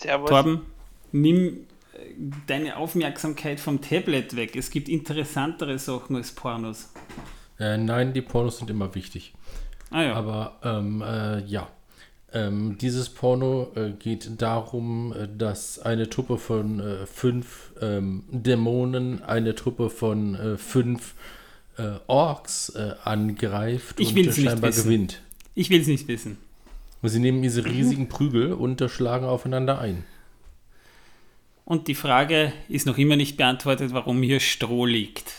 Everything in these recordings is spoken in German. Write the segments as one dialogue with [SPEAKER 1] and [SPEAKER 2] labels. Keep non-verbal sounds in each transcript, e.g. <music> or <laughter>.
[SPEAKER 1] Servus.
[SPEAKER 2] Torben, nimm äh, deine Aufmerksamkeit vom Tablet weg. Es gibt interessantere Sachen als Pornos.
[SPEAKER 3] Äh, nein, die Pornos sind immer wichtig.
[SPEAKER 2] Ah ja.
[SPEAKER 3] Aber ähm, äh, ja. Ähm, dieses Porno äh, geht darum, äh, dass eine Truppe von äh, fünf ähm, Dämonen eine Truppe von äh, fünf äh, Orks äh, angreift
[SPEAKER 2] Ich
[SPEAKER 3] und scheinbar
[SPEAKER 2] wissen.
[SPEAKER 3] gewinnt.
[SPEAKER 2] ich will es nicht wissen.
[SPEAKER 3] Und sie nehmen diese riesigen Prügel und schlagen aufeinander ein.
[SPEAKER 2] Und die Frage ist noch immer nicht beantwortet, warum hier Stroh liegt.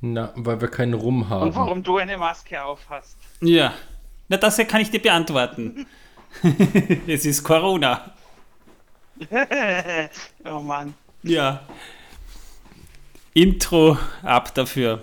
[SPEAKER 3] Na, weil wir keinen Rum haben.
[SPEAKER 1] Und warum du eine Maske auf hast.
[SPEAKER 2] Ja, na das hier kann ich dir beantworten. <laughs> es ist Corona. <laughs>
[SPEAKER 1] oh Mann.
[SPEAKER 2] Ja. Intro ab dafür.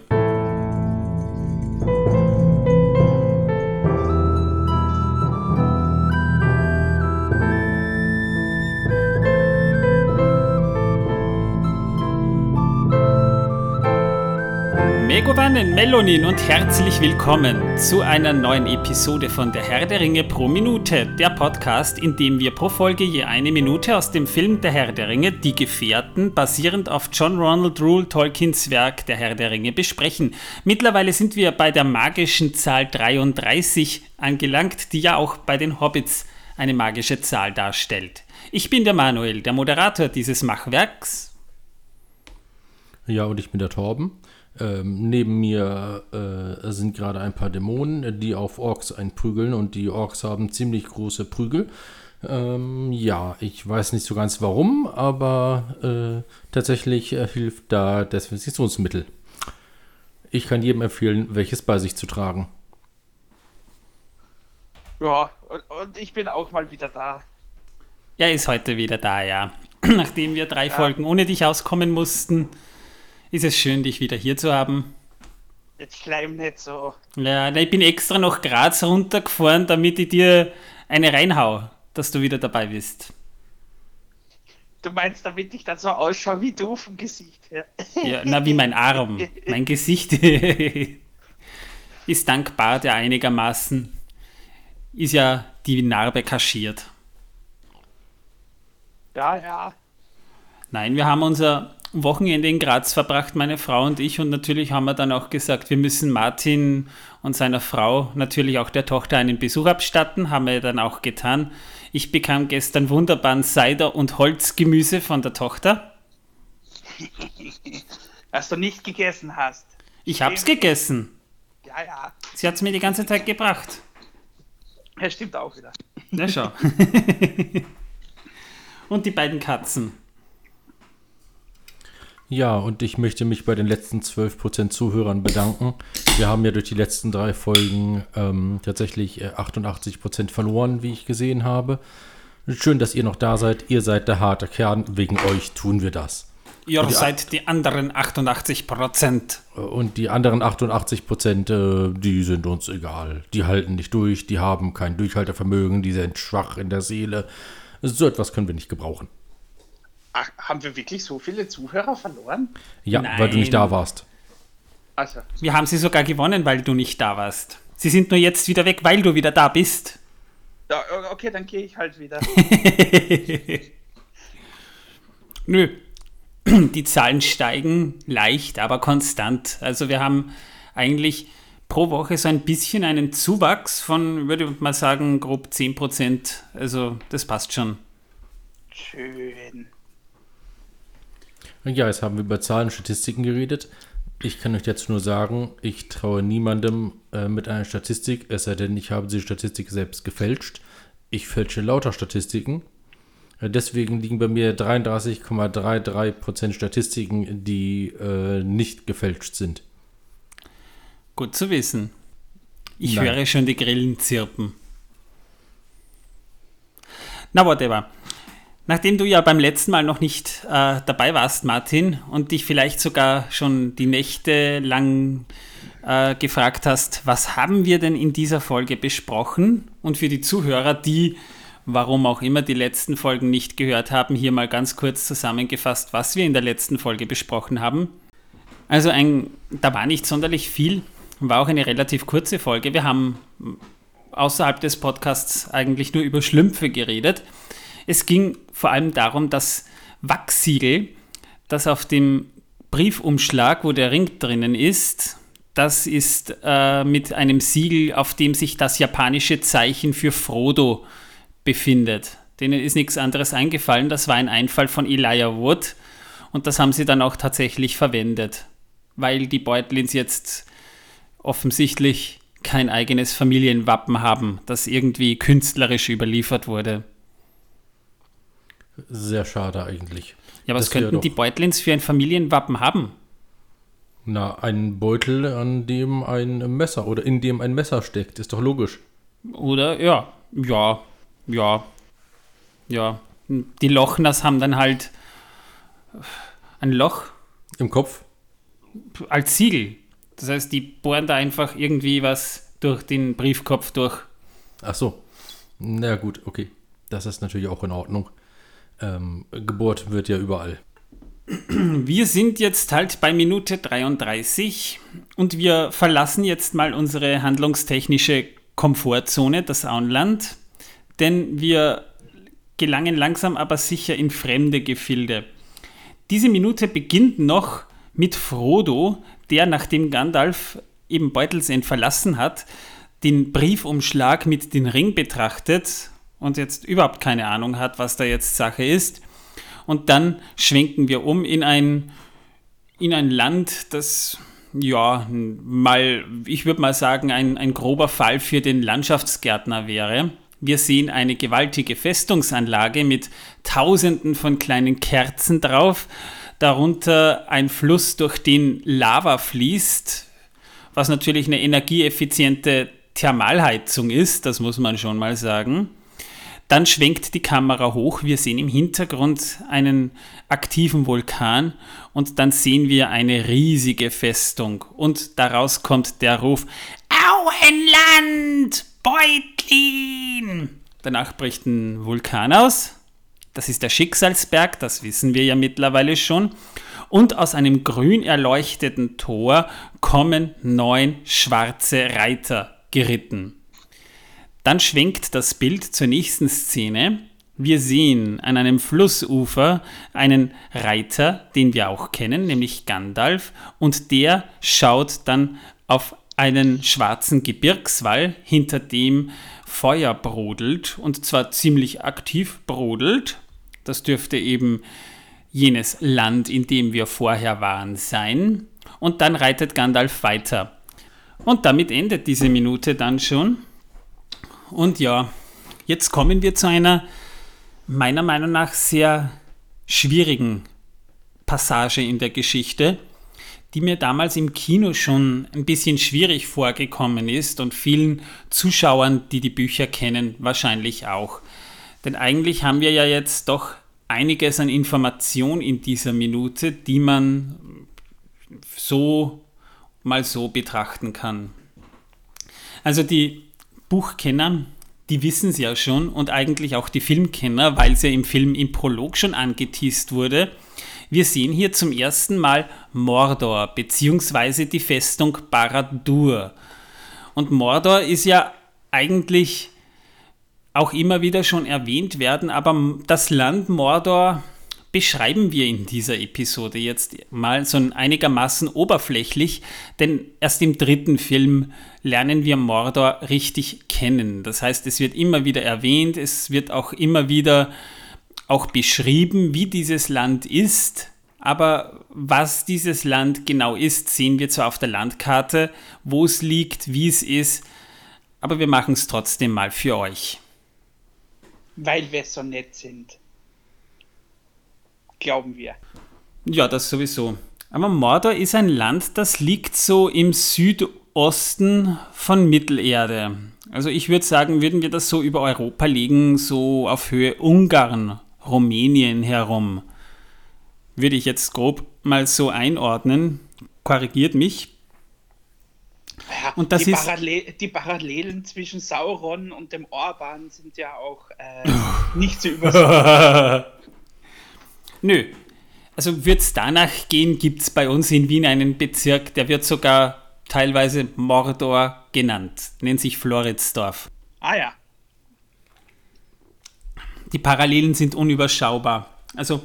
[SPEAKER 2] Megovanen, Melonin und herzlich willkommen zu einer neuen Episode von Der Herr der Ringe pro Minute, der Podcast, in dem wir pro Folge je eine Minute aus dem Film Der Herr der Ringe, Die Gefährten, basierend auf John Ronald Rule Tolkiens Werk Der Herr der Ringe besprechen. Mittlerweile sind wir bei der magischen Zahl 33 angelangt, die ja auch bei den Hobbits eine magische Zahl darstellt. Ich bin der Manuel, der Moderator dieses Machwerks.
[SPEAKER 3] Ja, und ich bin der Torben. Ähm, neben mir äh, sind gerade ein paar Dämonen, die auf Orks einprügeln und die Orks haben ziemlich große Prügel. Ähm, ja, ich weiß nicht so ganz warum, aber äh, tatsächlich äh, hilft da Desinfektionsmittel. Ich kann jedem empfehlen, welches bei sich zu tragen.
[SPEAKER 1] Ja, und, und ich bin auch mal wieder da.
[SPEAKER 2] Er ist heute wieder da, ja. <clears throat> Nachdem wir drei Folgen ohne dich auskommen mussten, ist es schön, dich wieder hier zu haben.
[SPEAKER 1] Jetzt schleim nicht so.
[SPEAKER 2] Ja, ich bin extra nach Graz runtergefahren, damit ich dir eine reinhau, dass du wieder dabei bist.
[SPEAKER 1] Du meinst, damit ich dann so ausschaue wie du vom Gesicht her.
[SPEAKER 2] Ja, na, wie mein Arm. Mein Gesicht <laughs> ist dankbar, der einigermaßen ist ja die Narbe kaschiert.
[SPEAKER 1] Ja, ja.
[SPEAKER 2] Nein, wir haben unser Wochenende in Graz verbracht, meine Frau und ich. Und natürlich haben wir dann auch gesagt, wir müssen Martin und seiner Frau, natürlich auch der Tochter, einen Besuch abstatten. Haben wir dann auch getan. Ich bekam gestern wunderbaren Cider und Holzgemüse von der Tochter. <laughs>
[SPEAKER 1] Was du nicht gegessen hast.
[SPEAKER 2] Ich hab's gegessen.
[SPEAKER 1] Ja, ja.
[SPEAKER 2] Sie hat's mir die ganze Zeit gebracht.
[SPEAKER 1] Ja, stimmt auch wieder.
[SPEAKER 2] Na schau. <laughs> und die beiden Katzen.
[SPEAKER 3] Ja, und ich möchte mich bei den letzten 12% Zuhörern bedanken. Wir haben ja durch die letzten drei Folgen ähm, tatsächlich äh, 88% verloren, wie ich gesehen habe. Schön, dass ihr noch da seid. Ihr seid der harte Kern. Wegen euch tun wir das.
[SPEAKER 2] Ihr
[SPEAKER 3] die-
[SPEAKER 2] seid die anderen 88 Prozent.
[SPEAKER 3] Äh, Und die anderen 88%, äh, die sind uns egal. Die halten nicht durch, die haben kein Durchhaltevermögen, die sind schwach in der Seele. So etwas können wir nicht gebrauchen.
[SPEAKER 1] Ach, haben wir wirklich so viele Zuhörer verloren?
[SPEAKER 3] Ja, weil du nicht
[SPEAKER 2] Nein.
[SPEAKER 3] da warst.
[SPEAKER 1] Also,
[SPEAKER 2] Wir haben sie sogar gewonnen, weil du nicht da warst. Sie sind nur jetzt wieder weg, weil du wieder da bist.
[SPEAKER 1] ja, okay, dann gehe ich halt wieder. <laughs>
[SPEAKER 2] Nö. <clears throat> Die Zahlen steigen leicht, aber konstant. Also wir haben eigentlich pro Woche so ein bisschen einen Zuwachs von, würde ich mal sagen, grob 10%. Also das passt schon.
[SPEAKER 1] Schön.
[SPEAKER 3] Ja, jetzt haben wir über Zahlen und Statistiken geredet. Ich kann euch jetzt nur sagen, ich traue niemandem äh, mit einer Statistik, es sei denn, ich habe diese Statistik selbst gefälscht. Ich fälsche lauter Statistiken. Äh, Deswegen liegen bei mir 33,33% Statistiken, die äh, nicht gefälscht sind.
[SPEAKER 2] Gut zu wissen. Ich
[SPEAKER 3] Nein.
[SPEAKER 2] höre schon die Grillen zirpen. Na, whatever. Nachdem du ja beim letzten Mal noch nicht äh, dabei warst, Martin, und dich vielleicht sogar schon die Nächte lang äh, gefragt hast, was haben wir denn in dieser Folge besprochen? Und für die Zuhörer, die, warum auch immer, die letzten Folgen nicht gehört haben, hier mal ganz kurz zusammengefasst, was wir in der letzten Folge besprochen haben. Also ein, da war nicht sonderlich viel, war auch eine relativ kurze Folge. Wir haben außerhalb des Podcasts eigentlich nur über Schlümpfe geredet. Es ging vor allem darum, dass Wachsiegel, das auf dem Briefumschlag, wo der Ring drinnen ist, das ist äh, mit einem Siegel, auf dem sich das japanische Zeichen für Frodo befindet. Denen ist nichts anderes eingefallen. Das war ein Einfall von Elijah Wood und das haben sie dann auch tatsächlich verwendet, weil die Beutlins jetzt offensichtlich kein eigenes Familienwappen haben, das irgendwie künstlerisch überliefert wurde.
[SPEAKER 3] Sehr schade eigentlich.
[SPEAKER 2] Ja, was könnten die Beutlins für ein Familienwappen haben?
[SPEAKER 3] Na, ein Beutel, an dem ein Messer oder in dem ein Messer steckt, ist doch logisch.
[SPEAKER 2] Oder ja, ja, ja, ja. Die Lochners haben dann halt ein Loch.
[SPEAKER 3] Im Kopf?
[SPEAKER 2] Als Siegel. Das heißt, die bohren da einfach irgendwie was durch den Briefkopf durch.
[SPEAKER 3] Ach so. Na gut, okay. Das ist natürlich auch in Ordnung. Ähm, gebohrt wird ja überall.
[SPEAKER 2] Wir sind jetzt halt bei Minute 33 und wir verlassen jetzt mal unsere handlungstechnische Komfortzone, das Auenland, denn wir gelangen langsam aber sicher in fremde Gefilde. Diese Minute beginnt noch mit Frodo, der nachdem Gandalf eben Beutelsend verlassen hat, den Briefumschlag mit dem Ring betrachtet und jetzt überhaupt keine Ahnung hat, was da jetzt Sache ist und dann schwenken wir um in ein, in ein Land, das ja mal, ich würde mal sagen, ein, ein grober Fall für den Landschaftsgärtner wäre. Wir sehen eine gewaltige Festungsanlage mit tausenden von kleinen Kerzen drauf, darunter ein Fluss, durch den Lava fließt, was natürlich eine energieeffiziente Thermalheizung ist, das muss man schon mal sagen. Dann schwenkt die Kamera hoch. Wir sehen im Hintergrund einen aktiven Vulkan und dann sehen wir eine riesige Festung. Und daraus kommt der Ruf: Auenland! Beutlin! Danach bricht ein Vulkan aus. Das ist der Schicksalsberg, das wissen wir ja mittlerweile schon. Und aus einem grün erleuchteten Tor kommen neun schwarze Reiter geritten. Dann schwenkt das Bild zur nächsten Szene. Wir sehen an einem Flussufer einen Reiter, den wir auch kennen, nämlich Gandalf, und der schaut dann auf einen schwarzen Gebirgswall, hinter dem Feuer brodelt, und zwar ziemlich aktiv brodelt. Das dürfte eben jenes Land, in dem wir vorher waren, sein. Und dann reitet Gandalf weiter. Und damit endet diese Minute dann schon. Und ja, jetzt kommen wir zu einer meiner Meinung nach sehr schwierigen Passage in der Geschichte, die mir damals im Kino schon ein bisschen schwierig vorgekommen ist und vielen Zuschauern, die die Bücher kennen, wahrscheinlich auch. Denn eigentlich haben wir ja jetzt doch einiges an Information in dieser Minute, die man so mal so betrachten kann. Also die Buchkenner, die wissen es ja schon und eigentlich auch die Filmkenner, weil es ja im Film im Prolog schon angeteased wurde. Wir sehen hier zum ersten Mal Mordor bzw. die Festung Barad-dûr. Und Mordor ist ja eigentlich auch immer wieder schon erwähnt werden, aber das Land Mordor beschreiben wir in dieser Episode jetzt mal so einigermaßen oberflächlich, denn erst im dritten Film lernen wir Mordor richtig kennen. Das heißt, es wird immer wieder erwähnt, es wird auch immer wieder auch beschrieben, wie dieses Land ist. Aber was dieses Land genau ist, sehen wir zwar auf der Landkarte, wo es liegt, wie es ist, aber wir machen es trotzdem mal für euch.
[SPEAKER 1] Weil wir so nett sind glauben wir.
[SPEAKER 2] Ja, das sowieso. Aber Mordor ist ein Land, das liegt so im Südosten von Mittelerde. Also ich würde sagen, würden wir das so über Europa legen, so auf Höhe Ungarn, Rumänien herum. Würde ich jetzt grob mal so einordnen. Korrigiert mich.
[SPEAKER 1] Ja, und das die, ist, Parallel, die Parallelen zwischen Sauron und dem Orban sind ja auch äh, <laughs> nicht zu übersehen. <laughs>
[SPEAKER 2] Nö. Also wird es danach gehen, gibt es bei uns in Wien einen Bezirk, der wird sogar teilweise Mordor genannt, nennt sich Floridsdorf.
[SPEAKER 1] Ah ja.
[SPEAKER 2] die Parallelen sind unüberschaubar. Also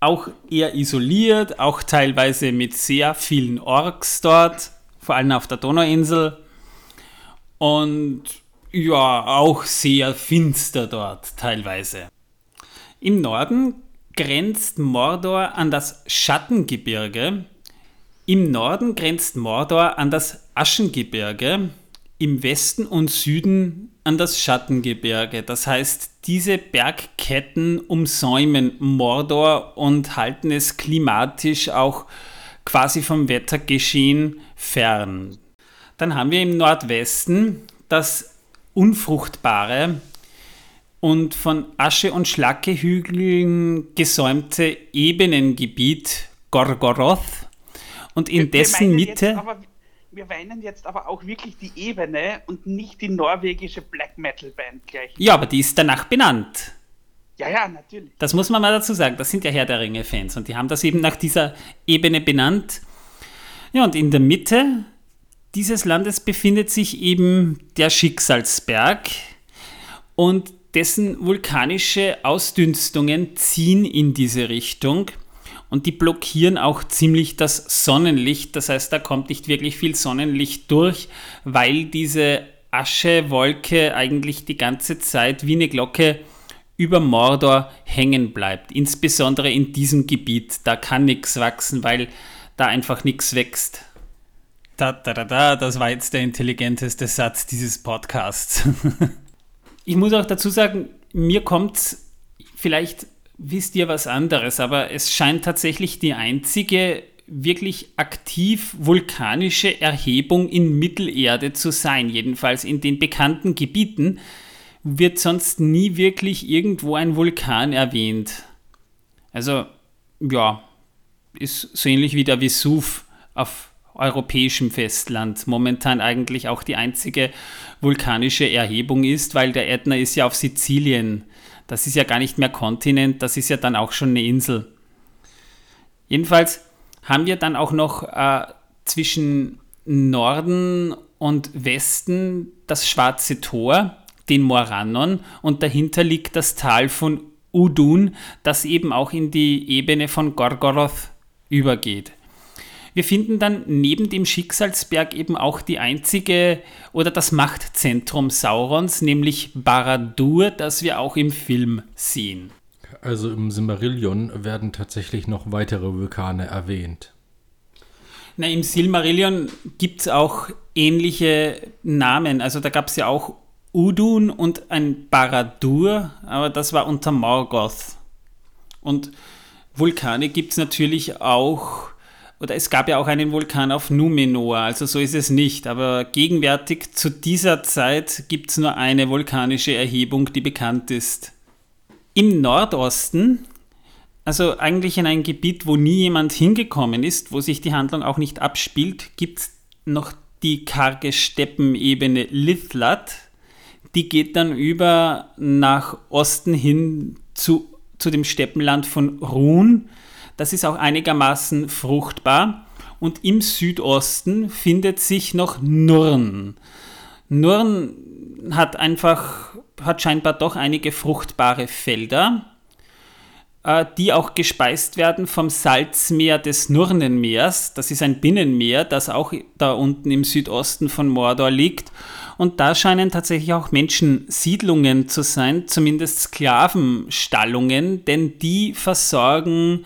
[SPEAKER 2] auch eher isoliert, auch teilweise mit sehr vielen Orks dort, vor allem auf der Donauinsel. Und ja, auch sehr finster dort teilweise. Im Norden grenzt Mordor an das Schattengebirge. Im Norden grenzt Mordor an das Aschengebirge. Im Westen und Süden an das Schattengebirge. Das heißt, diese Bergketten umsäumen Mordor und halten es klimatisch auch quasi vom Wettergeschehen fern. Dann haben wir im Nordwesten das unfruchtbare und von Asche- und Schlackehügeln gesäumte Ebenengebiet Gorgoroth und in wir, dessen wir Mitte.
[SPEAKER 1] Aber, wir weinen jetzt aber auch wirklich die Ebene und nicht die norwegische Black Metal Band gleich.
[SPEAKER 2] Ja, aber die ist danach benannt.
[SPEAKER 1] Ja, ja, natürlich.
[SPEAKER 2] Das muss man mal dazu sagen. Das sind ja Herr der Ringe-Fans und die haben das eben nach dieser Ebene benannt. Ja, und in der Mitte dieses Landes befindet sich eben der Schicksalsberg und dessen vulkanische Ausdünstungen ziehen in diese Richtung und die blockieren auch ziemlich das Sonnenlicht. Das heißt, da kommt nicht wirklich viel Sonnenlicht durch, weil diese Aschewolke eigentlich die ganze Zeit wie eine Glocke über Mordor hängen bleibt. Insbesondere in diesem Gebiet. Da kann nichts wachsen, weil da einfach nichts wächst. Da, da, da, da, das war jetzt der intelligenteste Satz dieses Podcasts. <laughs> ich muss auch dazu sagen, mir kommt vielleicht wisst ihr was anderes, aber es scheint tatsächlich die einzige wirklich aktiv vulkanische Erhebung in Mittelerde zu sein. Jedenfalls in den bekannten Gebieten wird sonst nie wirklich irgendwo ein Vulkan erwähnt. Also, ja, ist so ähnlich wie der Vesuv auf europäischem Festland momentan eigentlich auch die einzige vulkanische Erhebung ist, weil der Ätna ist ja auf Sizilien. Das ist ja gar nicht mehr Kontinent, das ist ja dann auch schon eine Insel. Jedenfalls haben wir dann auch noch äh, zwischen Norden und Westen das Schwarze Tor, den Morannon, und dahinter liegt das Tal von Udun, das eben auch in die Ebene von Gorgoroth übergeht. Wir finden dann neben dem Schicksalsberg eben auch die einzige oder das Machtzentrum Saurons, nämlich Baradur, das wir auch im Film sehen.
[SPEAKER 3] Also im Silmarillion werden tatsächlich noch weitere Vulkane erwähnt.
[SPEAKER 2] Na, im Silmarillion gibt es auch ähnliche Namen. Also da gab es ja auch Udun und ein Baradur, aber das war unter Morgoth. Und Vulkane gibt es natürlich auch oder es gab ja auch einen Vulkan auf Numenor, also so ist es nicht. Aber gegenwärtig zu dieser Zeit gibt es nur eine vulkanische Erhebung, die bekannt ist. Im Nordosten, also eigentlich in einem Gebiet, wo nie jemand hingekommen ist, wo sich die Handlung auch nicht abspielt, gibt es noch die karge Steppenebene Lithlat. Die geht dann über nach Osten hin zu, zu dem Steppenland von Run das ist auch einigermaßen fruchtbar. Und im Südosten findet sich noch Nurn. Nurn hat einfach, hat scheinbar doch einige fruchtbare Felder, äh, die auch gespeist werden vom Salzmeer des Nurnenmeers. Das ist ein Binnenmeer, das auch da unten im Südosten von Mordor liegt. Und da scheinen tatsächlich auch Menschensiedlungen zu sein, zumindest Sklavenstallungen, denn die versorgen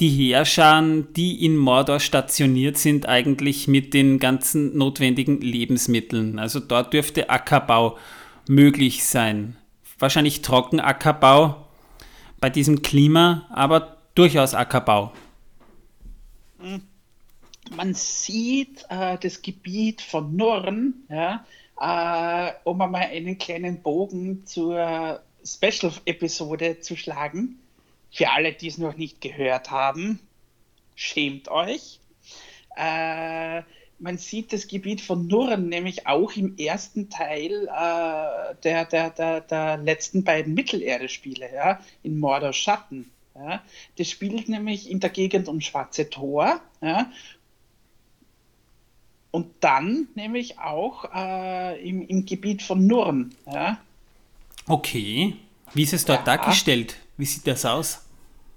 [SPEAKER 2] die Heerschar, die in Mordor stationiert sind, eigentlich mit den ganzen notwendigen Lebensmitteln. Also dort dürfte Ackerbau möglich sein. Wahrscheinlich Trockenackerbau bei diesem Klima, aber durchaus Ackerbau.
[SPEAKER 1] Hm. Man sieht äh, das Gebiet von Nurn, ja, äh, um einmal einen kleinen Bogen zur Special-Episode zu schlagen für alle, die es noch nicht gehört haben, schämt euch. Äh, man sieht das Gebiet von Nurren nämlich auch im ersten Teil äh, der, der, der, der letzten beiden Mittelerde-Spiele, ja, in Mordor Schatten. Ja. Das spielt nämlich in der Gegend um Schwarze Tor. Ja. Und dann nämlich auch äh, im, im Gebiet von Nurren. Ja.
[SPEAKER 2] Okay. Wie ist es dort dargestellt? Wie sieht das aus?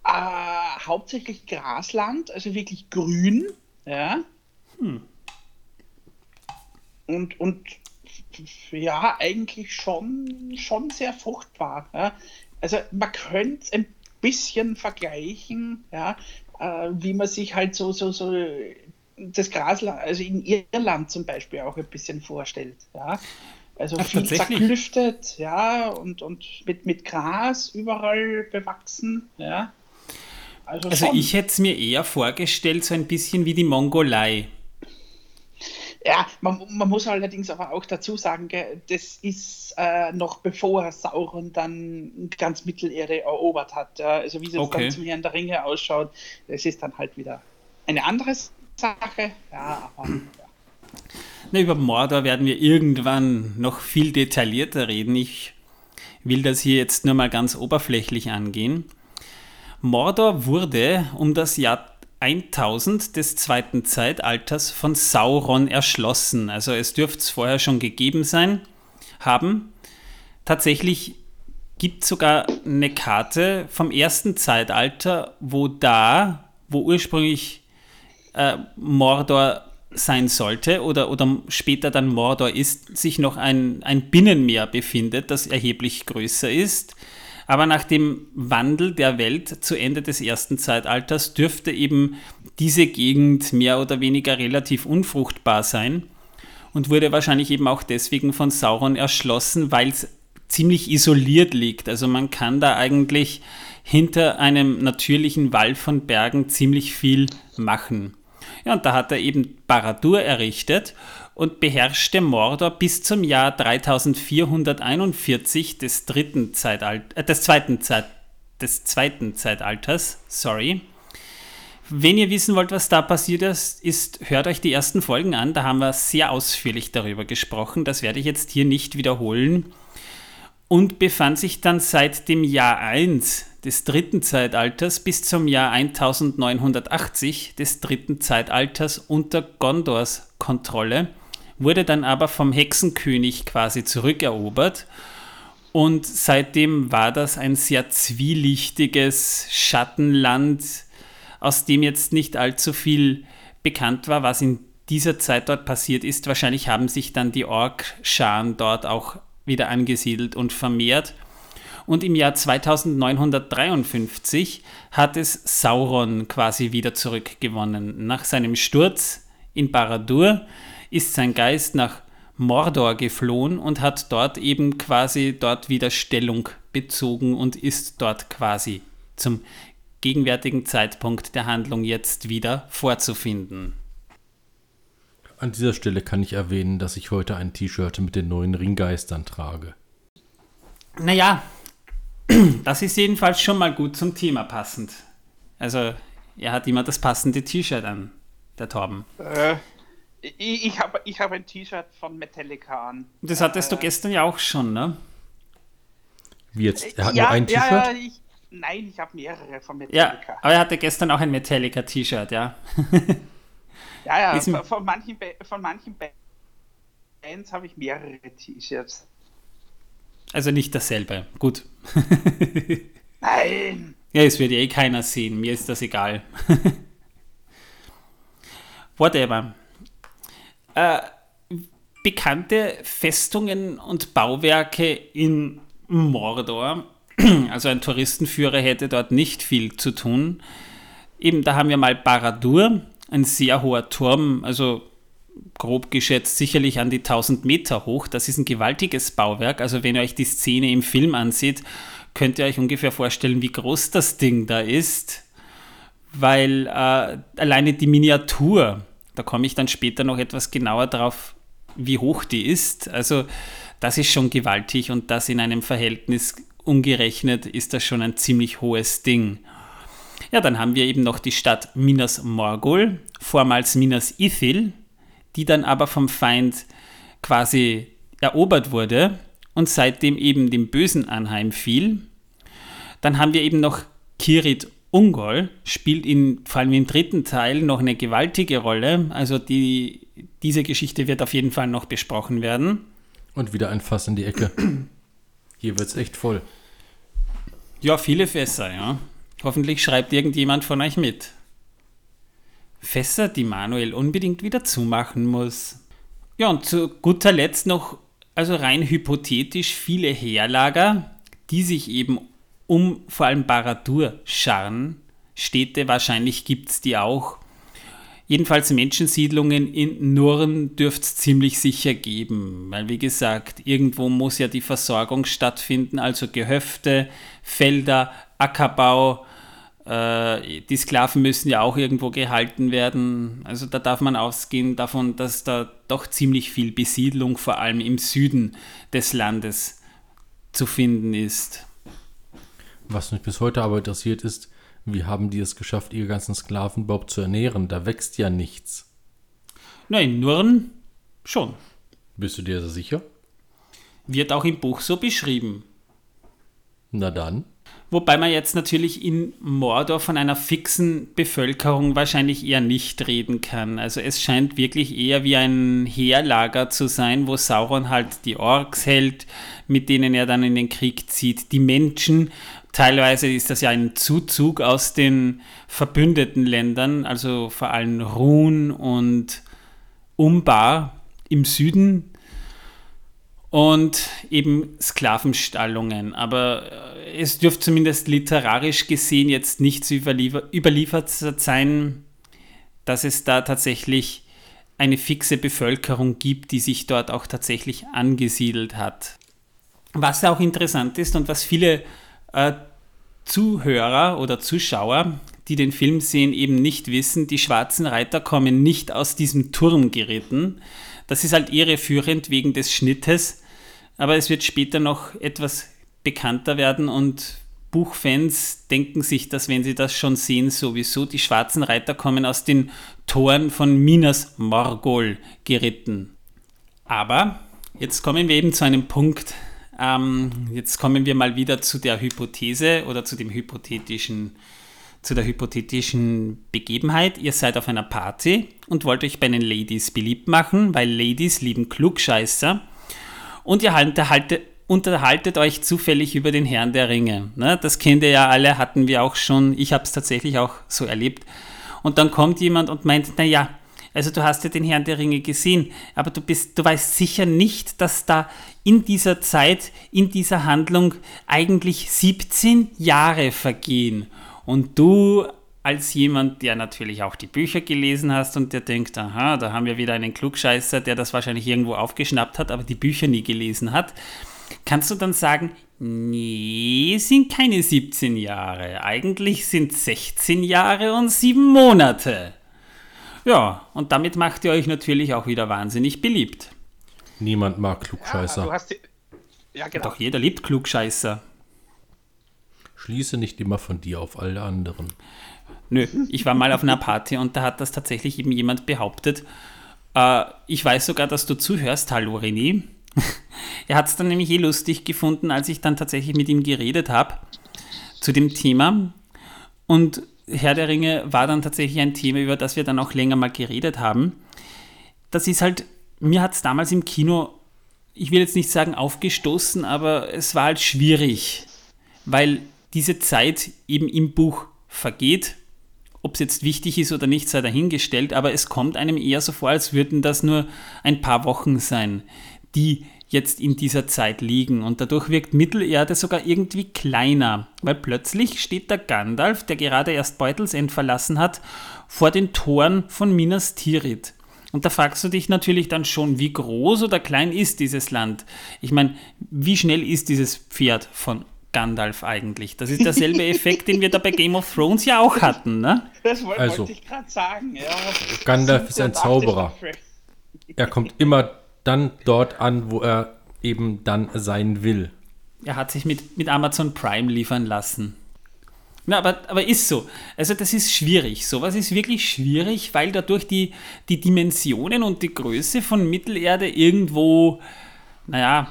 [SPEAKER 1] Äh, hauptsächlich Grasland, also wirklich grün. Ja. Hm. Und, und ja, eigentlich schon, schon sehr fruchtbar. Ja. Also man könnte es ein bisschen vergleichen, ja, äh, wie man sich halt so, so, so das Grasland, also in Irland zum Beispiel auch ein bisschen vorstellt. Ja. Also Ach, viel zerklüftet, ja, und, und mit, mit Gras überall bewachsen, ja.
[SPEAKER 2] Also, also ich hätte es mir eher vorgestellt, so ein bisschen wie die Mongolei.
[SPEAKER 1] Ja, man, man, muss allerdings aber auch dazu sagen, das ist äh, noch bevor Sauron dann ganz Mittelerde erobert hat. Also wie es okay. dann zum Herrn der Ringe ausschaut, das ist dann halt wieder eine andere Sache. Ja, aber ja.
[SPEAKER 2] Na, über Mordor werden wir irgendwann noch viel detaillierter reden. Ich will das hier jetzt nur mal ganz oberflächlich angehen. Mordor wurde um das Jahr 1000 des zweiten Zeitalters von Sauron erschlossen. Also es dürfte es vorher schon gegeben sein, haben. Tatsächlich gibt es sogar eine Karte vom ersten Zeitalter, wo da, wo ursprünglich äh, Mordor sein sollte oder, oder später dann Mordor ist, sich noch ein, ein Binnenmeer befindet, das erheblich größer ist. Aber nach dem Wandel der Welt zu Ende des ersten Zeitalters dürfte eben diese Gegend mehr oder weniger relativ unfruchtbar sein und wurde wahrscheinlich eben auch deswegen von Sauron erschlossen, weil es ziemlich isoliert liegt. Also man kann da eigentlich hinter einem natürlichen Wall von Bergen ziemlich viel machen. Ja, und da hat er eben Baradur errichtet und beherrschte Mordor bis zum Jahr 3441 des dritten Zeitalters, äh, des zweiten Zeit, des zweiten Zeitalters, sorry. Wenn ihr wissen wollt, was da passiert ist, ist, hört euch die ersten Folgen an. Da haben wir sehr ausführlich darüber gesprochen. Das werde ich jetzt hier nicht wiederholen. Und befand sich dann seit dem Jahr 1 des dritten Zeitalters bis zum Jahr 1980 des dritten Zeitalters unter Gondors Kontrolle wurde dann aber vom Hexenkönig quasi zurückerobert. Und seitdem war das ein sehr zwielichtiges Schattenland, aus dem jetzt nicht allzu viel bekannt war, was in dieser Zeit dort passiert ist. Wahrscheinlich haben sich dann die Ork-Scharen dort auch wieder angesiedelt und vermehrt. Und im Jahr 2953 hat es Sauron quasi wieder zurückgewonnen. Nach seinem Sturz in Baradur ist sein Geist nach Mordor geflohen und hat dort eben quasi dort wieder Stellung bezogen und ist dort quasi zum gegenwärtigen Zeitpunkt der Handlung jetzt wieder vorzufinden.
[SPEAKER 3] An dieser Stelle kann ich erwähnen, dass ich heute ein T-Shirt mit den neuen Ringgeistern trage.
[SPEAKER 2] Naja, <clears throat> das ist jedenfalls schon mal gut zum Thema passend. Also, er hat immer das passende T-Shirt an, der Torben.
[SPEAKER 1] Äh, ich, ich habe ich hab ein T-Shirt von Metallica an.
[SPEAKER 2] Das hattest äh, du gestern ja auch schon, ne?
[SPEAKER 3] Wie jetzt? Er hat ja, nur ein T-Shirt? Ja,
[SPEAKER 1] ich, nein, ich habe mehrere von Metallica.
[SPEAKER 2] Ja, aber er hatte gestern auch ein Metallica-T-Shirt, ja. <laughs>
[SPEAKER 1] ja, ja, von, von, manchen, von manchen Bands habe ich mehrere T-Shirts.
[SPEAKER 2] Also nicht dasselbe. Gut. <laughs>
[SPEAKER 1] Nein.
[SPEAKER 2] Ja, es wird ja eh keiner sehen. Mir ist das egal. <laughs> Whatever. Äh, bekannte Festungen und Bauwerke in Mordor. <clears throat> Also ein Touristenführer hätte dort nicht viel zu tun. Eben, da haben wir mal Baradur, ein sehr hoher Turm, also grob geschätzt sicherlich an die 1000 Meter hoch. Das ist ein gewaltiges Bauwerk. Also wenn ihr euch die Szene im Film ansieht, könnt ihr euch ungefähr vorstellen, wie groß das Ding da ist. Weil äh, alleine die Miniatur da komme ich dann später noch etwas genauer drauf, wie hoch die ist. Also das ist schon gewaltig und das in einem Verhältnis umgerechnet ist das schon ein ziemlich hohes Ding. Ja, dann haben wir eben noch die Stadt Minas Morgul, vormals Minas Ithil, die dann aber vom Feind quasi erobert wurde und seitdem eben dem Bösen anheimfiel. Dann haben wir eben noch Kirit Ungol spielt in, vor allem im dritten Teil noch eine gewaltige Rolle. Also die, diese Geschichte wird auf jeden Fall noch besprochen werden.
[SPEAKER 3] Und wieder ein Fass in die Ecke. <clears throat> Hier wird es echt voll.
[SPEAKER 2] Ja, viele Fässer, ja. Hoffentlich schreibt irgendjemand von euch mit. Fässer, die Manuel unbedingt wieder zumachen muss. Ja, und zu guter Letzt noch, also rein hypothetisch, viele Heerlager, die sich eben um vor allem Baradur scharren. Städte, wahrscheinlich gibt es die auch. Jedenfalls Menschensiedlungen in Nurren dürfte es ziemlich sicher geben, weil wie gesagt, irgendwo muss ja die Versorgung stattfinden, also Gehöfte, Felder, Ackerbau, äh, die Sklaven müssen ja auch irgendwo gehalten werden. Also da darf man ausgehen davon, dass da doch ziemlich viel Besiedlung, vor allem im Süden des Landes, zu finden ist.
[SPEAKER 3] Was mich bis heute aber interessiert ist, wie haben die es geschafft, ihre ganzen Sklaven überhaupt zu ernähren? Da wächst ja nichts.
[SPEAKER 2] Nein, Nurren schon.
[SPEAKER 3] Bist du dir so sicher?
[SPEAKER 2] Wird auch im Buch so beschrieben.
[SPEAKER 3] Na dann.
[SPEAKER 2] Wobei man jetzt natürlich in Mordor von einer fixen Bevölkerung wahrscheinlich eher nicht reden kann. Also es scheint wirklich eher wie ein Heerlager zu sein, wo Sauron halt die Orks hält, mit denen er dann in den Krieg zieht. Die Menschen, teilweise ist das ja ein Zuzug aus den verbündeten Ländern, also vor allem Run und Umbar im Süden und eben Sklavenstallungen. Aber äh, es dürfte zumindest literarisch gesehen jetzt nicht so überliefert sein, dass es da tatsächlich eine fixe Bevölkerung gibt, die sich dort auch tatsächlich angesiedelt hat. Was auch interessant ist und was viele äh, Zuhörer oder Zuschauer, die den Film sehen, eben nicht wissen, die schwarzen Reiter kommen nicht aus diesem Turm geritten, das ist halt irreführend wegen des Schnittes, aber es wird später noch etwas bekannter werden und Buchfans denken sich, dass wenn sie das schon sehen, sowieso die schwarzen Reiter kommen aus den Toren von Minas Morgul geritten. Aber jetzt kommen wir eben zu einem Punkt, ähm, jetzt kommen wir mal wieder zu der Hypothese oder zu dem hypothetischen zu der hypothetischen Begebenheit. Ihr seid auf einer Party und wollt euch bei den Ladies beliebt machen, weil Ladies lieben Klugscheißer. Und ihr unterhaltet, unterhaltet euch zufällig über den Herrn der Ringe. Ne? Das kennt ihr ja alle, hatten wir auch schon. Ich habe es tatsächlich auch so erlebt. Und dann kommt jemand und meint, naja, also du hast ja den Herrn der Ringe gesehen, aber du bist, du weißt sicher nicht, dass da in dieser Zeit, in dieser Handlung eigentlich 17 Jahre vergehen. Und du als jemand, der natürlich auch die Bücher gelesen hast und der denkt, aha, da haben wir wieder einen Klugscheißer, der das wahrscheinlich irgendwo aufgeschnappt hat, aber die Bücher nie gelesen hat, kannst du dann sagen, nee, sind keine 17 Jahre, eigentlich sind 16 Jahre und 7 Monate. Ja, und damit macht ihr euch natürlich auch wieder wahnsinnig beliebt.
[SPEAKER 3] Niemand mag Klugscheißer. Ja,
[SPEAKER 2] ja, genau. Doch jeder liebt Klugscheißer.
[SPEAKER 3] Schließe nicht immer von dir auf alle anderen.
[SPEAKER 2] Nö, ich war mal auf einer Party und da hat das tatsächlich eben jemand behauptet. Äh, ich weiß sogar, dass du zuhörst, hallo René. <laughs> er hat es dann nämlich eh lustig gefunden, als ich dann tatsächlich mit ihm geredet habe zu dem Thema. Und Herr der Ringe war dann tatsächlich ein Thema, über das wir dann auch länger mal geredet haben. Das ist halt, mir hat es damals im Kino, ich will jetzt nicht sagen aufgestoßen, aber es war halt schwierig, weil diese Zeit eben im Buch vergeht. Ob es jetzt wichtig ist oder nicht, sei dahingestellt, aber es kommt einem eher so vor, als würden das nur ein paar Wochen sein, die jetzt in dieser Zeit liegen. Und dadurch wirkt Mittelerde sogar irgendwie kleiner, weil plötzlich steht der Gandalf, der gerade erst Beutelsend verlassen hat, vor den Toren von Minas Tirith. Und da fragst du dich natürlich dann schon, wie groß oder klein ist dieses Land? Ich meine, wie schnell ist dieses Pferd von Gandalf eigentlich. Das ist derselbe <laughs> Effekt, den wir da bei Game of Thrones ja auch hatten, ne?
[SPEAKER 1] Das wollte also, ich gerade sagen, ja.
[SPEAKER 3] Gandalf ist ein Zauberer. Er kommt immer dann dort an, wo er eben dann sein will.
[SPEAKER 2] Er hat sich mit, mit Amazon Prime liefern lassen. Na, aber, aber ist so. Also das ist schwierig. Sowas ist wirklich schwierig, weil dadurch die, die Dimensionen und die Größe von Mittelerde irgendwo, naja,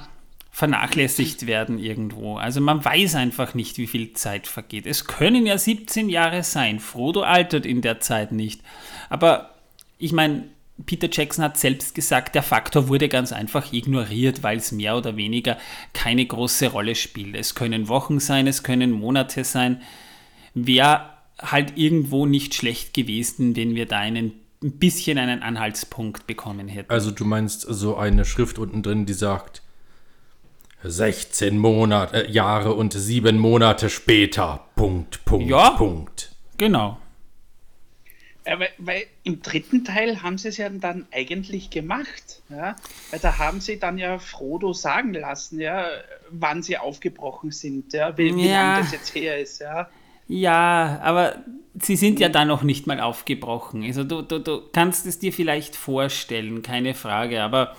[SPEAKER 2] vernachlässigt werden irgendwo. Also man weiß einfach nicht, wie viel Zeit vergeht. Es können ja 17 Jahre sein. Frodo altert in der Zeit nicht. Aber ich meine, Peter Jackson hat selbst gesagt, der Faktor wurde ganz einfach ignoriert, weil es mehr oder weniger keine große Rolle spielt. Es können Wochen sein, es können Monate sein. Wäre halt irgendwo nicht schlecht gewesen, wenn wir da einen, ein bisschen einen Anhaltspunkt bekommen hätten.
[SPEAKER 3] Also du meinst so eine Schrift unten drin, die sagt 16 Monate, äh, Jahre und sieben Monate später. Punkt, Punkt,
[SPEAKER 2] Ja.
[SPEAKER 3] Punkt.
[SPEAKER 2] Genau.
[SPEAKER 1] Ja, weil, weil im dritten Teil haben sie es ja dann eigentlich gemacht. Ja? Weil da haben sie dann ja Frodo sagen lassen, ja, wann sie aufgebrochen sind, ja, wie, wie
[SPEAKER 2] Ja.
[SPEAKER 1] lange das jetzt her ist. Ja?
[SPEAKER 2] Ja, aber sie sind ja da noch nicht mal aufgebrochen. Also du, du, du kannst es dir vielleicht vorstellen, keine Frage, aber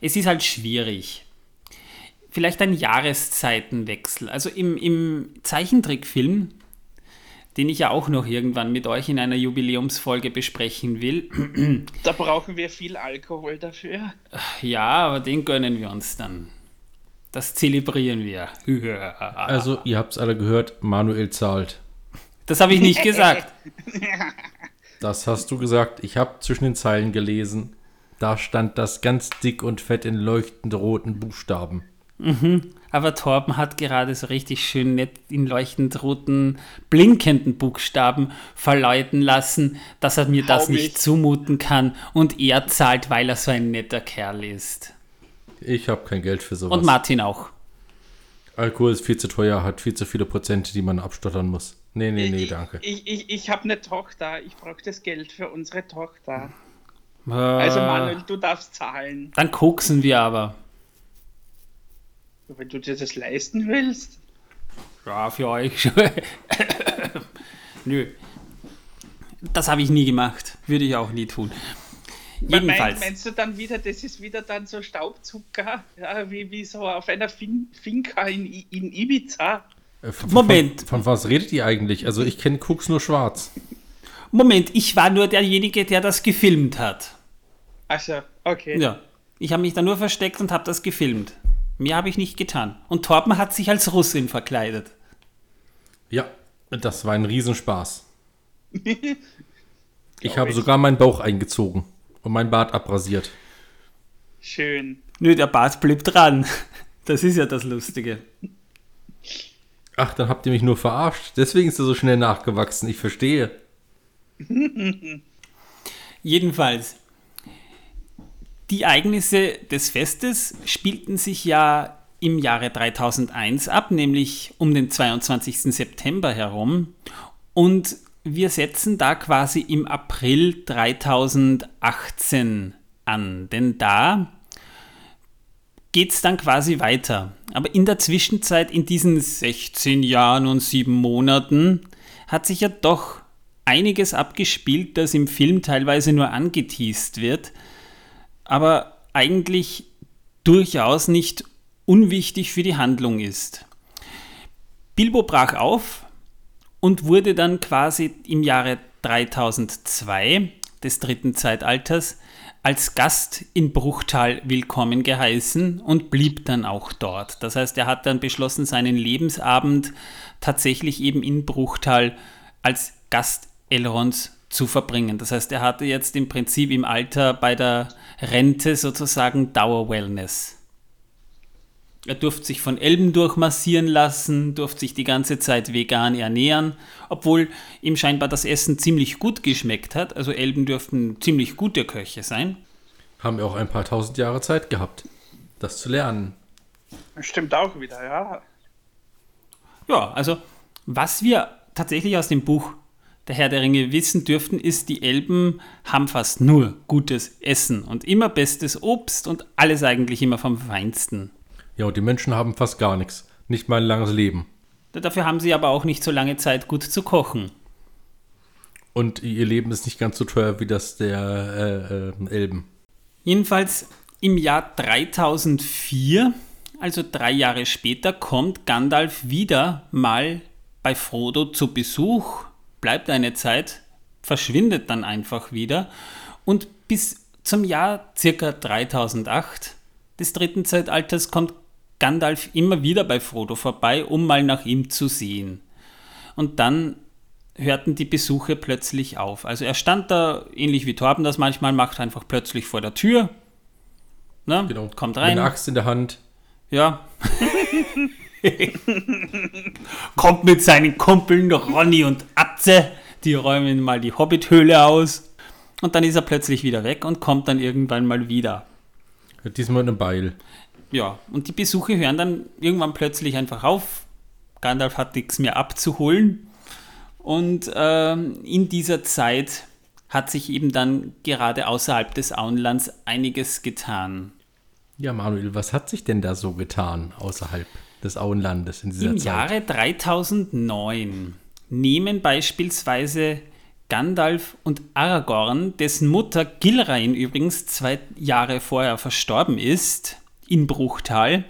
[SPEAKER 2] es ist halt schwierig. Vielleicht ein Jahreszeitenwechsel. Also im, im Zeichentrickfilm, den ich ja auch noch irgendwann mit euch in einer Jubiläumsfolge besprechen will, <clears throat>
[SPEAKER 1] Da brauchen wir viel Alkohol dafür.
[SPEAKER 2] ja, aber den gönnen wir uns dann. Das zelebrieren wir. <laughs>
[SPEAKER 3] Also, ihr habt es alle gehört, Manuel zahlt.
[SPEAKER 2] Das habe ich nicht gesagt. <laughs>
[SPEAKER 3] Das hast du gesagt. Ich habe zwischen den Zeilen gelesen. Da stand das ganz dick und fett in leuchtend roten Buchstaben.
[SPEAKER 2] Aber Torben hat gerade so richtig schön nett in leuchtend roten, blinkenden Buchstaben verleuten lassen, dass er mir das
[SPEAKER 1] Hau mich.
[SPEAKER 2] nicht zumuten kann und er zahlt, weil er so ein netter Kerl ist.
[SPEAKER 3] Ich habe kein Geld für sowas.
[SPEAKER 2] Und Martin auch.
[SPEAKER 3] Alkohol ist viel zu teuer, hat viel zu viele Prozente, die man abstottern muss. Nee, nee, nee, danke.
[SPEAKER 1] Ich, ich, ich habe eine Tochter. Ich brauche das Geld für unsere Tochter.
[SPEAKER 2] Äh,
[SPEAKER 1] Also Manuel, du darfst zahlen.
[SPEAKER 2] Dann koksen wir aber.
[SPEAKER 1] Wenn du dir das leisten willst.
[SPEAKER 2] Ja, für euch schon. <coughs> Nö. Das habe ich nie gemacht. Würde ich auch nie tun.
[SPEAKER 1] Mein-
[SPEAKER 2] Jedenfalls.
[SPEAKER 1] Meinst du dann wieder, das ist wieder dann so Staubzucker, ja, wie, wie so auf einer fin Finca in, in Ibiza?
[SPEAKER 3] Äh, von,
[SPEAKER 2] Moment.
[SPEAKER 3] Von, von was redet ihr eigentlich? Also, ich kenne Koks nur schwarz.
[SPEAKER 2] Moment, ich war nur derjenige, der das gefilmt hat.
[SPEAKER 1] Also, okay.
[SPEAKER 2] Ja. Ich habe mich da nur versteckt und habe das gefilmt. Mehr habe ich nicht getan. Und Torben hat sich als Russin verkleidet.
[SPEAKER 3] Ja, das war ein Riesenspaß. <laughs> Ich habe
[SPEAKER 1] ich.
[SPEAKER 3] sogar meinen Bauch eingezogen und mein Bart abrasiert.
[SPEAKER 1] Schön.
[SPEAKER 2] Nö, der Bart blieb dran. <laughs> Das ist ja das Lustige.
[SPEAKER 3] Ach, dann habt ihr mich nur verarscht. Deswegen ist er so schnell nachgewachsen. Ich verstehe. <laughs>
[SPEAKER 2] Jedenfalls, die Ereignisse des Festes spielten sich ja im Jahre 3001 ab, nämlich um den 22. September herum. Und wir setzen da quasi im April 3018 an, denn da geht es dann quasi weiter. Aber in der Zwischenzeit, in diesen 16 Jahren und 7 Monaten, hat sich ja doch einiges abgespielt, das im Film teilweise nur angeteased wird, aber eigentlich durchaus nicht unwichtig für die Handlung ist. Bilbo brach auf und wurde dann quasi im Jahre 3002 des dritten Zeitalters als Gast in Bruchtal willkommen geheißen und blieb dann auch dort. Das heißt, er hat dann beschlossen, seinen Lebensabend tatsächlich eben in Bruchtal als Gast Elrons zu verbringen. Das heißt, er hatte jetzt im Prinzip im Alter bei der Rente sozusagen Dauerwellness. Er durfte sich von Elben durchmassieren lassen, durfte sich die ganze Zeit vegan ernähren, obwohl ihm scheinbar das Essen ziemlich gut geschmeckt hat. Also Elben dürften ziemlich gute Köche sein.
[SPEAKER 3] Haben wir auch ein paar tausend Jahre Zeit gehabt, das zu lernen.
[SPEAKER 1] Stimmt auch wieder, ja.
[SPEAKER 2] Ja, also was wir tatsächlich aus dem Buch Der Herr der Ringe wissen dürften, ist, die Elben haben fast nur gutes Essen und immer bestes Obst und alles eigentlich immer vom Feinsten.
[SPEAKER 3] Ja, und die Menschen haben fast gar nichts. Nicht mal ein langes Leben.
[SPEAKER 2] Dafür haben sie aber auch nicht so lange Zeit, gut zu kochen.
[SPEAKER 3] Und ihr Leben ist nicht ganz so teuer wie das der äh, äh, Elben.
[SPEAKER 2] Jedenfalls im Jahr 3004, also drei Jahre später, kommt Gandalf wieder mal bei Frodo zu Besuch, bleibt eine Zeit, verschwindet dann einfach wieder und bis zum Jahr circa 3008 des dritten Zeitalters kommt Gandalf immer wieder bei Frodo vorbei, um mal nach ihm zu sehen. Und dann hörten die Besuche plötzlich auf. Also er stand da, ähnlich wie Torben das manchmal macht, einfach plötzlich vor der Tür.
[SPEAKER 3] Ne? Genau. Kommt rein. Mit einer Axt in der Hand.
[SPEAKER 2] Ja. <laughs> <laughs> Kommt mit seinen Kumpeln Ronny und Atze. Die räumen mal die Hobbithöhle aus. Und dann ist er plötzlich wieder weg und kommt dann irgendwann mal wieder.
[SPEAKER 3] Diesmal eine Beil.
[SPEAKER 2] Ja, und die Besuche hören dann irgendwann plötzlich einfach auf. Gandalf hat nichts mehr abzuholen. Und ähm, in dieser Zeit hat sich eben dann gerade außerhalb des Auenlands einiges getan.
[SPEAKER 3] Ja, Manuel, was hat sich denn da so getan außerhalb des Auenlandes in dieser
[SPEAKER 2] Im
[SPEAKER 3] Zeit?
[SPEAKER 2] Im Jahre 3009 nehmen beispielsweise Gandalf und Aragorn, dessen Mutter Gilrain übrigens zwei Jahre vorher verstorben ist, in Bruchtal,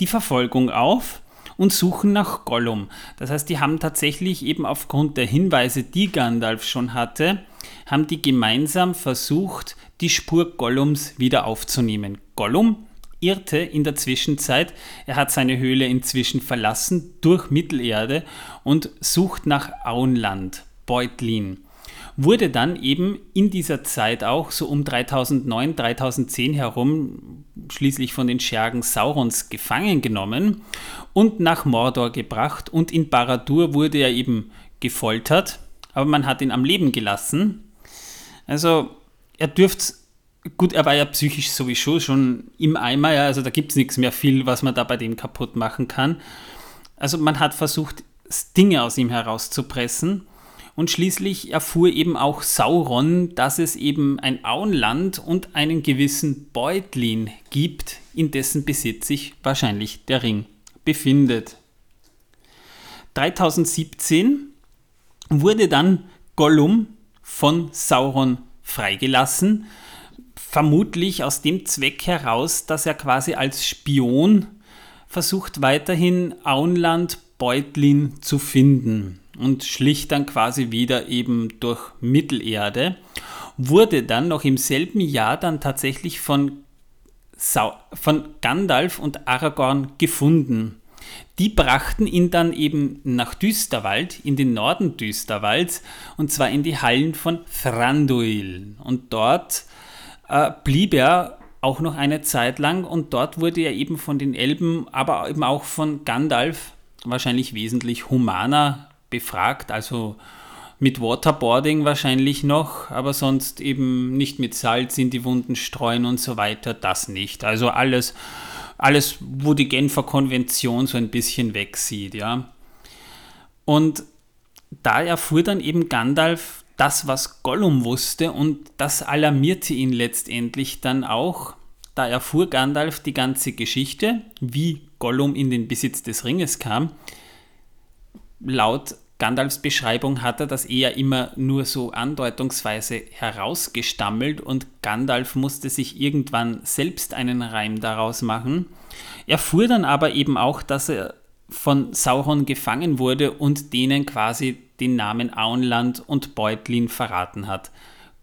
[SPEAKER 2] die Verfolgung auf und suchen nach Gollum. Das heißt, die haben tatsächlich eben aufgrund der Hinweise, die Gandalf schon hatte, haben die gemeinsam versucht, die Spur Gollums wieder aufzunehmen. Gollum irrte in der Zwischenzeit, er hat seine Höhle inzwischen verlassen durch Mittelerde und sucht nach Auenland, Beutlin wurde dann eben in dieser Zeit auch so um 3009, 3010 herum schließlich von den Schergen Saurons gefangen genommen und nach Mordor gebracht und in Baradur wurde er eben gefoltert, aber man hat ihn am Leben gelassen. Also er dürfte, gut, er war ja psychisch sowieso schon im Eimer, ja, also da gibt es nichts mehr viel, was man da bei dem kaputt machen kann. Also man hat versucht, Dinge aus ihm herauszupressen und schließlich erfuhr eben auch Sauron, dass es eben ein Auenland und einen gewissen Beutlin gibt, in dessen Besitz sich wahrscheinlich der Ring befindet. 3017 wurde dann Gollum von Sauron freigelassen, vermutlich aus dem Zweck heraus, dass er quasi als Spion versucht weiterhin Auenland Beutlin zu finden und schlich dann quasi wieder eben durch Mittelerde, wurde dann noch im selben Jahr dann tatsächlich von, Sau von Gandalf und Aragorn gefunden. Die brachten ihn dann eben nach Düsterwald, in den Norden Düsterwalds, und zwar in die Hallen von Thranduil. Und dort äh, blieb er auch noch eine Zeit lang und dort wurde er eben von den Elben, aber eben auch von Gandalf wahrscheinlich wesentlich humaner befragt, also mit Waterboarding wahrscheinlich noch, aber sonst eben nicht mit Salz in die Wunden streuen und so weiter, das nicht. Also alles, alles, wo die Genfer Konvention so ein bisschen wegsieht, ja. Und da erfuhr dann eben Gandalf das, was Gollum wusste, und das alarmierte ihn letztendlich dann auch. Da erfuhr Gandalf die ganze Geschichte, wie Gollum in den Besitz des Ringes kam. Laut Gandalfs Beschreibung hat er das eher immer nur so andeutungsweise herausgestammelt und Gandalf musste sich irgendwann selbst einen Reim daraus machen. Er fuhr dann aber eben auch, dass er von Sauron gefangen wurde und denen quasi den Namen Auenland und Beutlin verraten hat.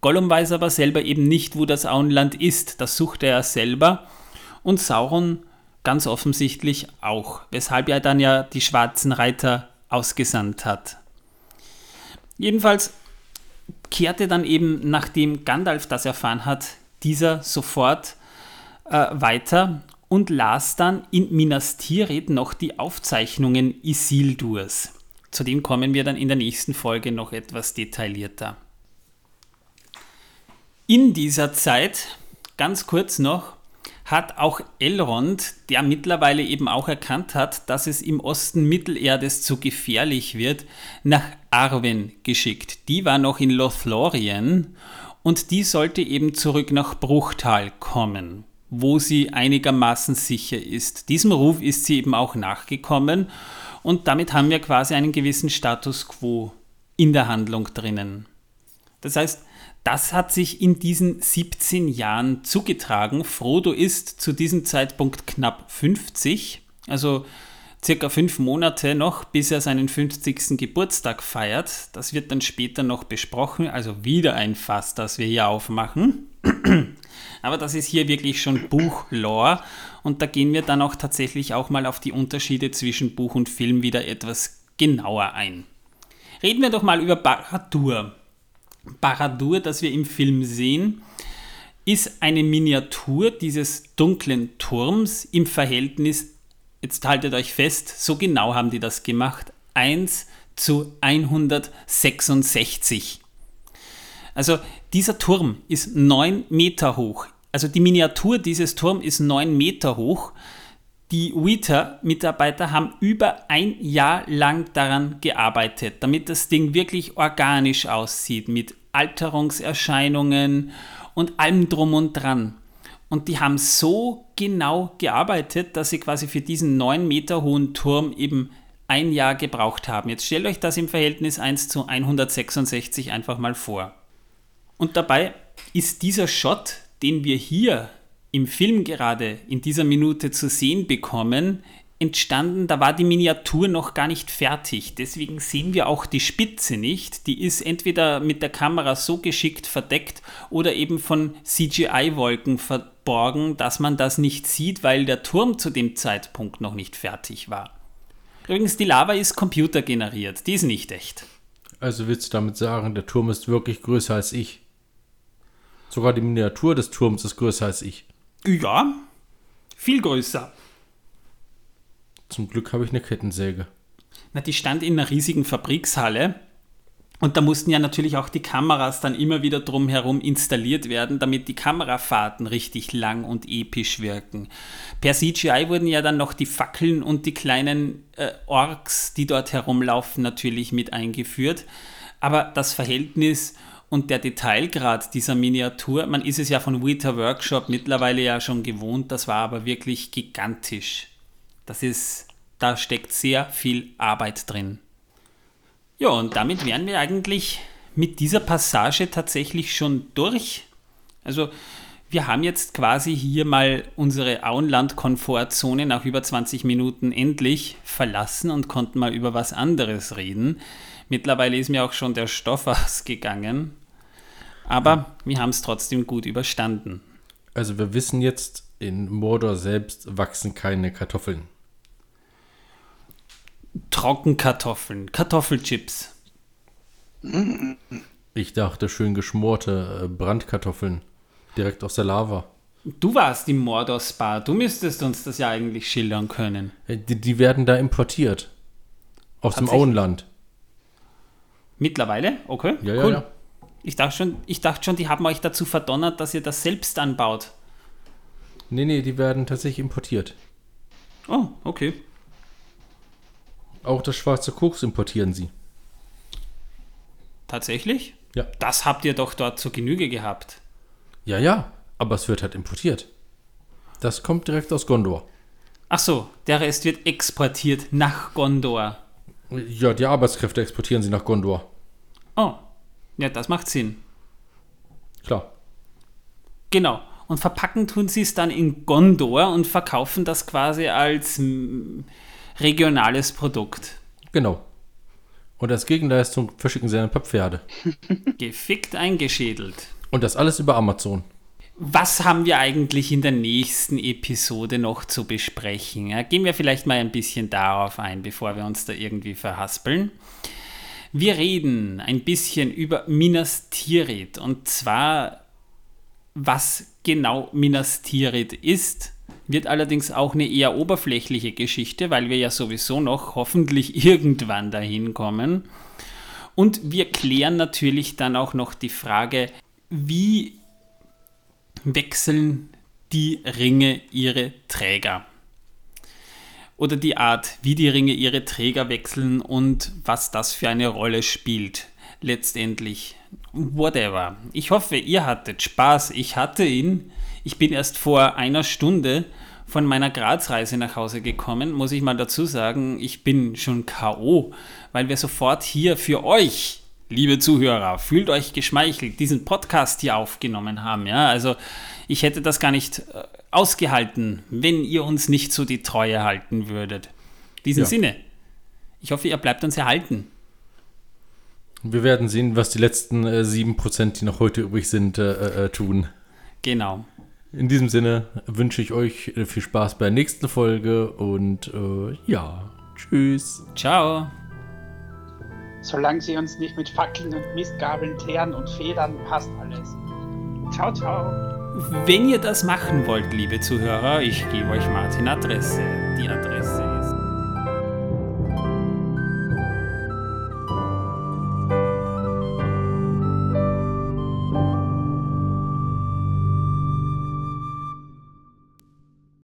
[SPEAKER 2] Gollum weiß aber selber eben nicht, wo das Auenland ist, das suchte er selber und Sauron ganz offensichtlich auch, weshalb er dann ja die schwarzen Reiter ausgesandt hat. Jedenfalls kehrte dann eben, nachdem Gandalf das erfahren hat, dieser sofort äh, weiter und las dann in Minas Tirith noch die Aufzeichnungen Isildurs. Zu dem kommen wir dann in der nächsten Folge noch etwas detaillierter. In dieser Zeit, ganz kurz noch, hat auch Elrond, der mittlerweile eben auch erkannt hat, dass es im Osten Mittelerdes zu gefährlich wird, nach Arwen geschickt. Die war noch in Lothlorien und die sollte eben zurück nach Bruchtal kommen, wo sie einigermaßen sicher ist. Diesem Ruf ist sie eben auch nachgekommen und damit haben wir quasi einen gewissen Status quo in der Handlung drinnen. Das heißt, das hat sich in diesen 17 Jahren zugetragen. Frodo ist zu diesem Zeitpunkt knapp 50, also circa fünf Monate noch, bis er seinen 50. Geburtstag feiert. Das wird dann später noch besprochen, also wieder ein Fass, das wir hier aufmachen. Aber das ist hier wirklich schon Buchlore und da gehen wir dann auch tatsächlich auch mal auf die Unterschiede zwischen Buch und Film wieder etwas genauer ein. Reden wir doch mal über Baradur. Baradur, das wir im Film sehen, ist eine Miniatur dieses dunklen Turms im Verhältnis, jetzt haltet euch fest, so genau haben die das gemacht, 1 zu 166. Also dieser Turm ist 9 Meter hoch. Also die Miniatur dieses Turms ist 9 Meter hoch. Die WITA-Mitarbeiter haben über ein Jahr lang daran gearbeitet, damit das Ding wirklich organisch aussieht, mit Alterungserscheinungen und allem drum und dran. Und die haben so genau gearbeitet, dass sie quasi für diesen 9 Meter hohen Turm eben ein Jahr gebraucht haben. Jetzt stellt euch das im Verhältnis 1 zu 166 einfach mal vor. Und dabei ist dieser Shot, den wir hier im Film gerade in dieser Minute zu sehen bekommen, entstanden, da war die Miniatur noch gar nicht fertig. Deswegen sehen wir auch die Spitze nicht. Die ist entweder mit der Kamera so geschickt verdeckt oder eben von CGI-Wolken verborgen, dass man das nicht sieht, weil der Turm zu dem Zeitpunkt noch nicht fertig war. Übrigens, die Lava ist computergeneriert, die ist nicht echt.
[SPEAKER 3] Also willst du damit sagen, der Turm ist wirklich größer als ich? Sogar die Miniatur des Turms ist größer als ich.
[SPEAKER 2] Ja, viel größer.
[SPEAKER 3] Zum Glück habe ich eine Kettensäge.
[SPEAKER 2] Na, die stand in einer riesigen Fabrikshalle. Und da mussten ja natürlich auch die Kameras dann immer wieder drumherum installiert werden, damit die Kamerafahrten richtig lang und episch wirken. Per CGI wurden ja dann noch die Fackeln und die kleinen äh, Orks, die dort herumlaufen, natürlich mit eingeführt. Aber das Verhältnis und der Detailgrad dieser Miniatur, man ist es ja von Weta Workshop mittlerweile ja schon gewohnt, das war aber wirklich gigantisch. Das ist, da steckt sehr viel Arbeit drin. Ja, und damit wären wir eigentlich mit dieser Passage tatsächlich schon durch. Also wir haben jetzt quasi hier mal unsere Auenland-Komfortzone nach über 20 Minuten endlich verlassen und konnten mal über was anderes reden. Mittlerweile ist mir auch schon der Stoff <laughs> ausgegangen. Aber wir haben es trotzdem gut überstanden.
[SPEAKER 3] Also wir wissen jetzt, in Mordor selbst wachsen keine Kartoffeln.
[SPEAKER 2] Trockenkartoffeln, Kartoffelchips.
[SPEAKER 3] Ich dachte schön geschmorte äh, Brandkartoffeln. Direkt aus der Lava.
[SPEAKER 2] Du warst im Mordor Spa. Du müsstest uns das ja eigentlich schildern können.
[SPEAKER 3] Äh, die, die werden da importiert. Aus dem Auenland.
[SPEAKER 2] Mittlerweile? Okay.
[SPEAKER 3] Ja, ja, ja.
[SPEAKER 2] Ich dachte, schon, ich dachte schon, die haben euch dazu verdonnert, dass ihr das selbst anbaut.
[SPEAKER 3] Nee, nee, die werden tatsächlich importiert.
[SPEAKER 2] Oh, okay.
[SPEAKER 3] Auch das schwarze Koks importieren sie.
[SPEAKER 2] Tatsächlich?
[SPEAKER 3] Ja.
[SPEAKER 2] Das habt ihr doch dort zur Genüge gehabt.
[SPEAKER 3] Ja, ja, aber es wird halt importiert. Das kommt direkt aus Gondor.
[SPEAKER 2] Ach so, der Rest wird exportiert nach Gondor.
[SPEAKER 3] Ja, die Arbeitskräfte exportieren sie nach Gondor.
[SPEAKER 2] Oh, ja, das macht Sinn.
[SPEAKER 3] Klar.
[SPEAKER 2] Genau. Und verpacken tun sie es dann in Gondor und verkaufen das quasi als regionales Produkt.
[SPEAKER 3] Genau. Und als Gegenleistung verschicken sie ein paar Pferde. <laughs>
[SPEAKER 2] Gefickt eingeschädelt.
[SPEAKER 3] Und das alles über Amazon.
[SPEAKER 2] Was haben wir eigentlich in der nächsten Episode noch zu besprechen? Ja, gehen wir vielleicht mal ein bisschen darauf ein, bevor wir uns da irgendwie verhaspeln. Wir reden ein bisschen über Minas Tirith und zwar, was genau Minas Tirith ist, wird allerdings auch eine eher oberflächliche Geschichte, weil wir ja sowieso noch hoffentlich <laughs> irgendwann dahin kommen. Und wir klären natürlich dann auch noch die Frage, wie wechseln die Ringe ihre Träger? Oder die Art, wie die Ringe ihre Träger wechseln und was das für eine Rolle spielt. Letztendlich. Whatever. Ich hoffe, ihr hattet Spaß. Ich hatte ihn. Ich bin erst vor einer Stunde von meiner Grazreise nach Hause gekommen, muss ich mal dazu sagen, ich bin schon K.O., weil wir sofort hier für euch, liebe Zuhörer, fühlt euch geschmeichelt, diesen Podcast hier aufgenommen haben. Ja, also ich hätte das gar nicht äh, ausgehalten, wenn ihr uns nicht so die Treue halten würdet. In diesem ja. Sinne, ich hoffe, ihr bleibt uns erhalten.
[SPEAKER 3] Wir werden sehen, was die letzten äh, 7%, die noch heute übrig sind, äh, äh, tun.
[SPEAKER 2] Genau.
[SPEAKER 3] In diesem Sinne wünsche ich euch äh, viel Spaß bei der nächsten Folge und äh, ja, tschüss.
[SPEAKER 2] Ciao.
[SPEAKER 1] Solange sie uns nicht mit Fackeln und Mistgabeln teeren und federn, passt alles. Ciao, ciao.
[SPEAKER 2] Wenn ihr das machen wollt, liebe Zuhörer, ich gebe euch Martin Adresse. Die Adresse